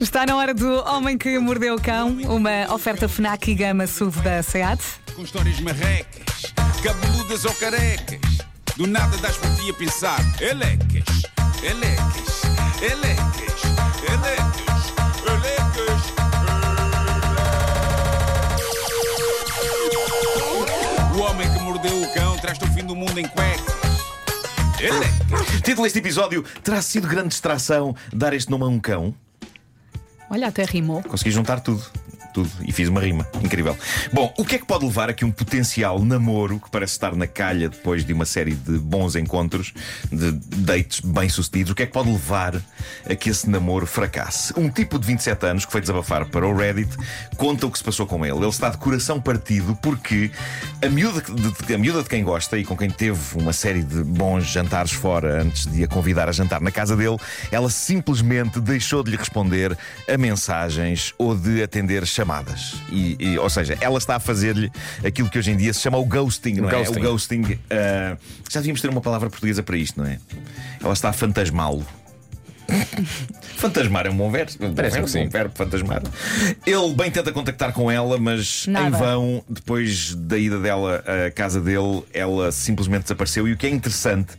Está na hora do Homem que Mordeu o Cão, uma oferta FNAC e Gama SUV da SEAT. com histórias marrecas, cabeludas ou carecas. Do nada das por ti a pensar, elecas, elecas, elecas, elecas, elecas. O homem que mordeu o cão traz-te o fim do mundo em cuecas. Elecas. Título deste episódio: Terá sido grande distração dar este nome a um cão? Olha, até rimou. Consegui juntar tudo. Tudo. E fiz uma rima. Incrível. Bom, o que é que pode levar a que um potencial namoro, que parece estar na calha depois de uma série de bons encontros, de dates bem-sucedidos, o que é que pode levar a que esse namoro fracasse? Um tipo de 27 anos que foi desabafar para o Reddit conta o que se passou com ele. Ele está de coração partido porque a miúda de, a miúda de quem gosta e com quem teve uma série de bons jantares fora antes de a convidar a jantar na casa dele, ela simplesmente deixou de lhe responder a mensagens ou de atender chamadas. E, e- ou seja, ela está a fazer-lhe aquilo que hoje em dia se chama o ghosting, não é? Ghosting. O ghosting. ah, já devíamos ter uma palavra portuguesa para isto, não é? Ela está a fantasmá-lo. Fantasmar é um bom verbo, um bom verbo, um verbo fantasmar. Ele bem tenta contactar com ela, mas em Nada. vão, depois da ida dela à casa dele, ela simplesmente desapareceu. E o que é interessante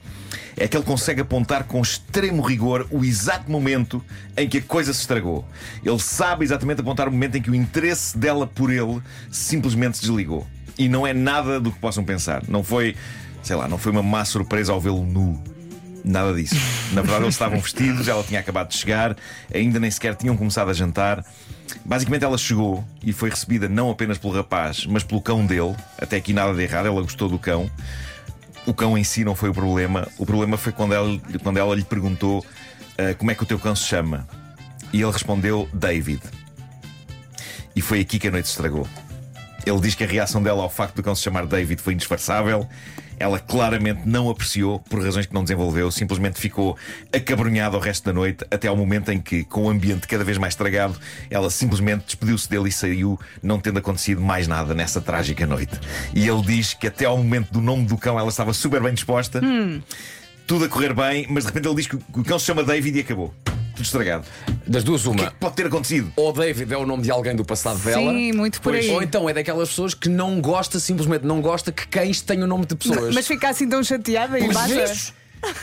é que ele consegue apontar com extremo rigor o exato momento em que a coisa se estragou. Ele sabe exatamente apontar o momento em que o interesse dela por ele simplesmente se desligou. E não é nada do que possam pensar. Não foi, sei lá, não foi uma má surpresa ao vê-lo nu. Nada disso. Na verdade, eles estavam vestidos, ela tinha acabado de chegar, ainda nem sequer tinham começado a jantar. Basicamente, ela chegou e foi recebida não apenas pelo rapaz, mas pelo cão dele. Até aqui nada de errado, ela gostou do cão. O cão em si não foi o problema. O problema foi quando ela, quando ela lhe perguntou ah, como é que o teu cão se chama. E ele respondeu David. E foi aqui que a noite estragou. Ele diz que a reação dela ao facto do cão se chamar David foi indisfarçável. Ela claramente não apreciou, por razões que não desenvolveu, simplesmente ficou acabrunhada o resto da noite, até ao momento em que, com o ambiente cada vez mais estragado, ela simplesmente despediu-se dele e saiu, não tendo acontecido mais nada nessa trágica noite. E ele diz que até ao momento do nome do cão ela estava super bem disposta, tudo a correr bem, mas de repente ele diz que o cão se chama David e acabou. Tudo estragado. Das duas, O que é uma. que pode ter acontecido? Ou David é o nome de alguém do passado dela. Sim, muito por aí. Ou então é daquelas pessoas que não gosta, simplesmente não gosta que cães tenham o nome de pessoas. Mas fica assim tão chateada e basta. vistos.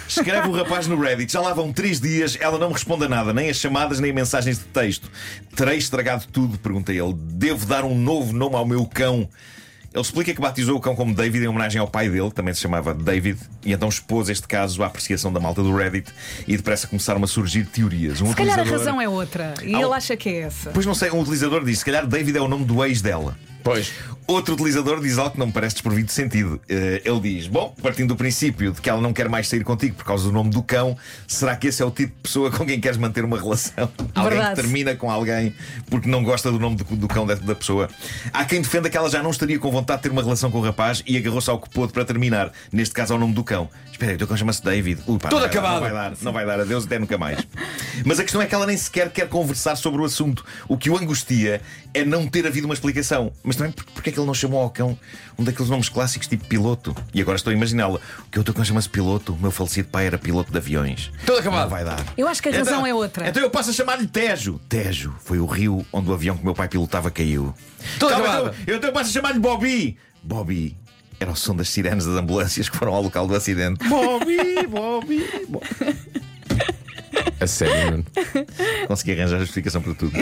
Escreve o rapaz no Reddit, já lá vão três dias, ela não me responde a nada, nem as chamadas, nem mensagens de texto. Terei estragado tudo, pergunta ele. Devo dar um novo nome ao meu cão. Ele explica que batizou o cão como David em homenagem ao pai dele, que também se chamava David, e então expôs este caso à apreciação da malta do Reddit e depressa começaram a surgir teorias. Um Se calhar a utilizador- razão é outra. E ele acha que é essa. Pois não sei, um utilizador disse: se calhar David é o nome do ex dela. Pois. Outro utilizador diz algo que não me parece desprovido de sentido. Eh, ele diz: Bom, partindo do princípio de que ela não quer mais sair contigo por causa do nome do cão, será que esse é o tipo de pessoa com quem queres manter uma relação? Alguém Verdade. que termina com alguém porque não gosta do nome do, do cão da, pessoa. Há quem defenda que ela já não estaria com vontade de ter uma relação com o rapaz e agarrou-se ao que pôde para terminar. Neste caso, ao nome do cão. Espera aí, o teu cão chama-se David. Ui, pá, Tudo não vai dar, acabado. Não vai dar, não vai dar. Adeus, até nunca mais. Mas a questão é que ela nem sequer quer conversar sobre o assunto. O que o angustia é não ter havido uma explicação. Mas também por- porque é que ele não chamou ao cão um daqueles nomes clássicos tipo piloto? E agora estou a imaginá-la. O que o teu cão chama-se piloto? O meu falecido pai era piloto de aviões. Tudo acabado. Não vai dar. Eu acho que a razão Então- é outra. Então eu passo a chamar-lhe Tejo. Tejo foi o rio onde o avião que meu pai pilotava caiu. Tudo Calma, acabado. então, eu então passo a chamar-lhe Bobby. Bobby. Era o som das sirenes das ambulâncias que foram ao local do acidente. Bobby, Bobby, Bobby. A sério, Nuno. Consegui arranjar a justificação para tudo.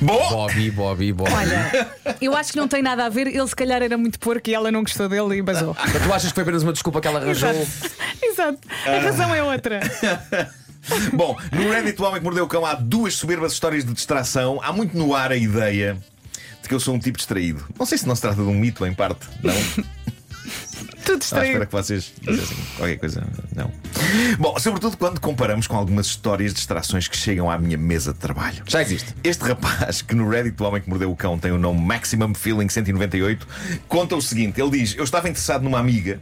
Bom, Bobby, Bobby, Bobby. Olha, eu acho que não tem nada a ver. Ele se calhar era muito porco e ela não gostou dele e basou. Mas tu achas que foi apenas uma desculpa que ela arranjou? Exato. Exato. A razão é outra. bom, no Reddit, o homem que mordeu o cão, há duas soberbas histórias de distração. Há muito no ar a ideia de que eu sou um tipo distraído. Não sei se não se trata de um mito, em parte. Não. Tudo Ah, espero que vocês qualquer coisa. Não. Bom, sobretudo quando comparamos com algumas histórias de distrações que chegam à minha mesa de trabalho. Já existe. Este rapaz, que no Reddit do Homem que Mordeu o Cão tem o nome Maximum Feeling 198, conta o seguinte: ele diz, eu estava interessado numa amiga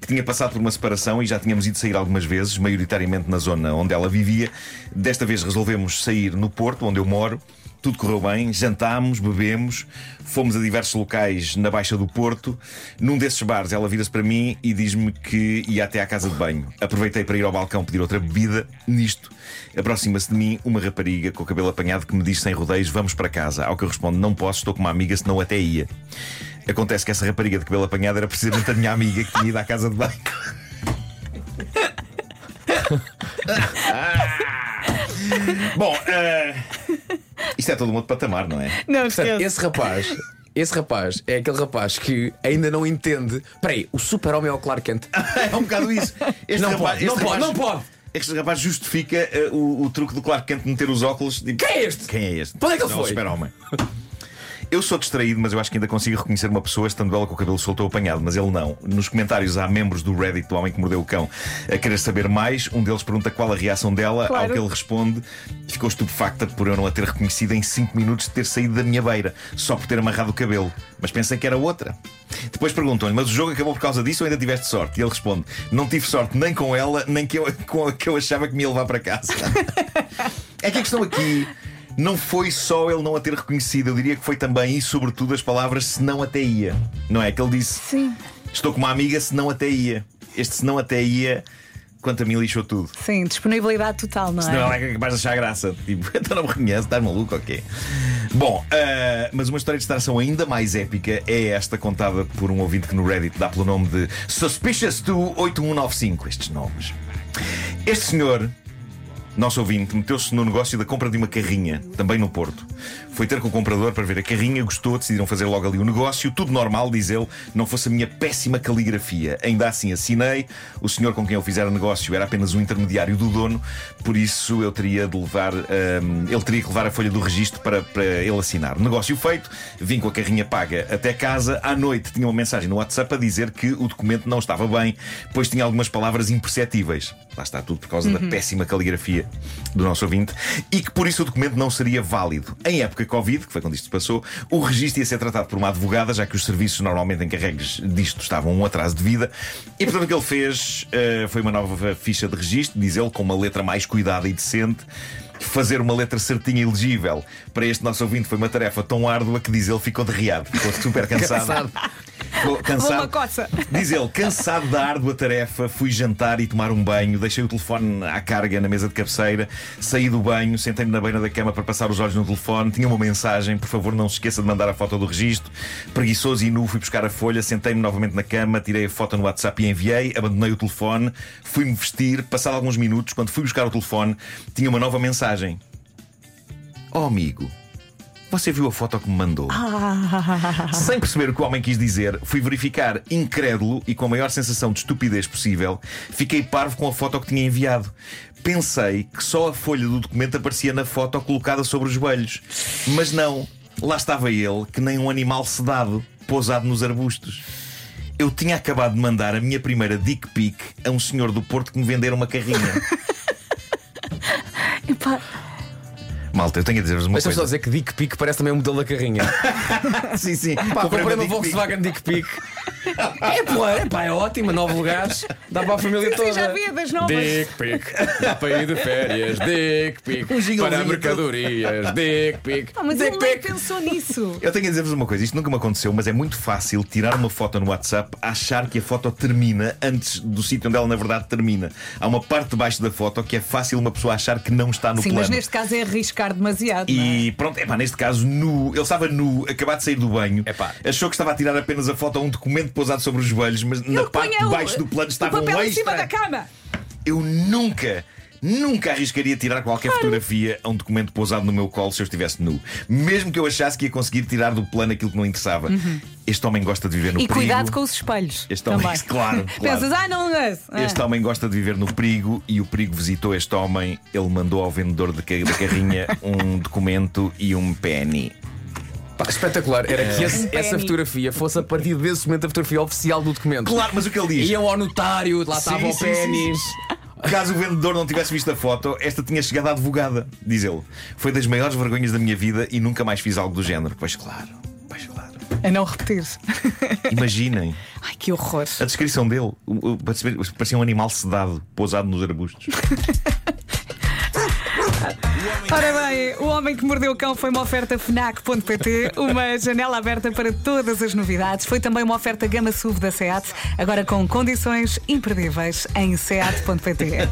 que tinha passado por uma separação e já tínhamos ido sair algumas vezes, maioritariamente na zona onde ela vivia. Desta vez resolvemos sair no Porto, onde eu moro. Tudo correu bem, jantámos, bebemos, fomos a diversos locais na Baixa do Porto. Num desses bares, ela vira-se para mim e diz-me que ia até à casa de banho. Aproveitei para ir ao balcão pedir outra bebida. Nisto, aproxima-se de mim uma rapariga com o cabelo apanhado que me diz sem rodeios: Vamos para casa. Ao que eu respondo: Não posso, estou com uma amiga, senão até ia. Acontece que essa rapariga de cabelo apanhado era precisamente a minha amiga que tinha ido à casa de banho. Bom, eh, isto é todo um outro patamar, não é? Não, Portanto, esquece. esse rapaz. Esse rapaz é aquele rapaz que ainda não entende. Peraí, o super-homem é o Clark Kent. é um bocado isso. Este Não rapaz, pode, não este pode, rapaz- não pode. Este rapaz justifica eh, o, o truque do Clark Kent de meter os óculos. Tipo, Quem é este? Quem é este? Para onde é que ele Não, o foi? super-homem. Eu sou distraído, mas eu acho que ainda consigo reconhecer uma pessoa estando ela com o cabelo solto ou apanhado, mas ele não. Nos comentários há membros do Reddit do Homem que Mordeu o Cão a querer saber mais. Um deles pergunta qual a reação dela, Claro. ao que ele responde: ficou estupefacta por eu não a ter reconhecido em 5 minutos de ter saído da minha beira, só por ter amarrado o cabelo. Mas pensei que era outra. Depois perguntam-lhe: mas o jogo acabou por causa disso ou ainda tiveste sorte? E ele responde: não tive sorte nem com ela, nem que eu, com a que eu achava que me ia levar para casa. É que a questão aqui não foi só ele não a ter reconhecido, eu diria que foi também e sobretudo as palavras se não até ia. Não é? Que ele disse: Sim, Estou com uma amiga, se não até ia. Este se não até ia, quanto a mim lixou tudo. sim, disponibilidade total, não Senão ela é? é capaz de achar graça. Tipo, então não me reconhece, estás maluco, ok? Bom, ah, mas uma história de distração ainda mais épica é esta contada por um ouvinte que no Reddit dá pelo nome de Suspicious to 8195. Estes nomes. Este senhor, nosso ouvinte, meteu-se no negócio da compra de uma carrinha, também no Porto. Foi ter com o comprador para ver a carrinha, gostou, decidiram fazer logo ali o negócio. Tudo normal, diz ele, não fosse a minha péssima caligrafia. Ainda assim assinei. O senhor com quem eu fizer o negócio era apenas um intermediário do dono, por isso eu teria de levar, hum, ele teria que levar a folha do registro para, para ele assinar. Negócio feito, vim com a carrinha paga até casa. À noite tinha uma mensagem no WhatsApp a dizer que o documento não estava bem, pois tinha algumas palavras imperceptíveis. Lá está tudo por causa da péssima caligrafia do nosso ouvinte e que por isso o documento não seria válido. Em época Covid, que foi quando isto se passou, o registro ia ser tratado por uma advogada, já que os serviços normalmente encarregues disto estavam um atraso de vida. E portanto o que ele fez eh, foi uma nova ficha de registro, diz ele, com uma letra mais cuidada e decente. Fazer uma letra certinha e legível para este nosso ouvinte foi uma tarefa tão árdua que diz ele ficou derriado, ficou super cansado. Ficou Uma cansado. coça. Diz ele, cansado da árdua tarefa, fui jantar e tomar um banho, deixei o telefone à carga na mesa de cabeceira, saí do banho, sentei-me na beira da cama para passar os olhos no telefone, tinha uma mensagem, por favor não se esqueça de mandar a foto do registro. Preguiçoso e nu, fui buscar a folha, sentei-me novamente na cama, tirei a foto no WhatsApp e enviei, abandonei o telefone, fui-me vestir, passado alguns minutos, quando fui buscar o telefone, tinha uma nova mensagem. Oh amigo, você viu a foto que me mandou? Sem perceber o que o homem quis dizer, fui verificar incrédulo e com a maior sensação de estupidez possível, fiquei parvo com a foto que tinha enviado. Pensei que só a folha do documento aparecia na foto colocada sobre os joelhos. Mas não, lá estava ele, que nem um animal sedado, pousado nos arbustos. Eu tinha acabado de mandar a minha primeira dick pic a um senhor do Porto que me vendera uma carrinha. Epá, Malta, eu tenho a dizer-vos uma só coisa. dizer que Dick Pick parece também o modelo da carrinha. Sim, sim. Pá, Comprei comprei uma uma dick pic. É, pô, é, pá, é ótima, nove lugares. Dá para a família toda. já vi a das novas. Dick Pick. Dá para ir de férias. Dick Pick. Um jinglezinho para mercadorias. Dick Pick. Ah, mas Dick ele nem pensou nisso. Eu tenho a dizer-vos uma coisa, isto nunca me aconteceu, mas é muito fácil tirar uma foto no WhatsApp, achar que a foto termina antes do sítio onde ela na verdade termina. Há uma parte de baixo da foto que é fácil uma pessoa achar que não está no Sim, plano. mas neste caso é arriscar demasiado. não é? E pronto, é pá, neste caso, nu, ele estava nu, acabado de sair do banho, Epá. achou que estava a tirar apenas a foto a um documento pousado sobre os joelhos, mas na Ele parte de baixo do plano estava o papel um em cima da cama. Eu nunca, nunca arriscaria tirar qualquer fotografia a um documento pousado no meu colo se eu estivesse nu. Mesmo que eu achasse que ia conseguir tirar do plano aquilo que não interessava. Este homem gosta de viver no Uhum. E perigo. cuidado com os espelhos. Este homem, claro, claro. Pensas, ah, não é. Ah. Este homem gosta de viver no perigo e o perigo visitou este homem. Ele mandou ao vendedor da carrinha um documento e um penny. Pá, espetacular. Era que esse- Um essa fotografia fosse a partir desse momento a fotografia oficial do documento. Claro, mas o que ele diz? Iam ao notário, lá estava o sim, pênis. Caso o vendedor não tivesse visto a foto, esta tinha chegado à advogada, diz ele. Foi das maiores vergonhas da minha vida e nunca mais fiz algo do género. Pois claro, pois claro. A não repetir. Imaginem Ai, que horror. a descrição dele. O- o- Parecia um animal sedado, pousado nos arbustos. Ora bem, o homem que mordeu o cão foi uma oferta FNAC.pt, uma janela aberta para todas as novidades. Foi também uma oferta Gama SUV da SEAT, agora com condições imperdíveis em SEAT.pt.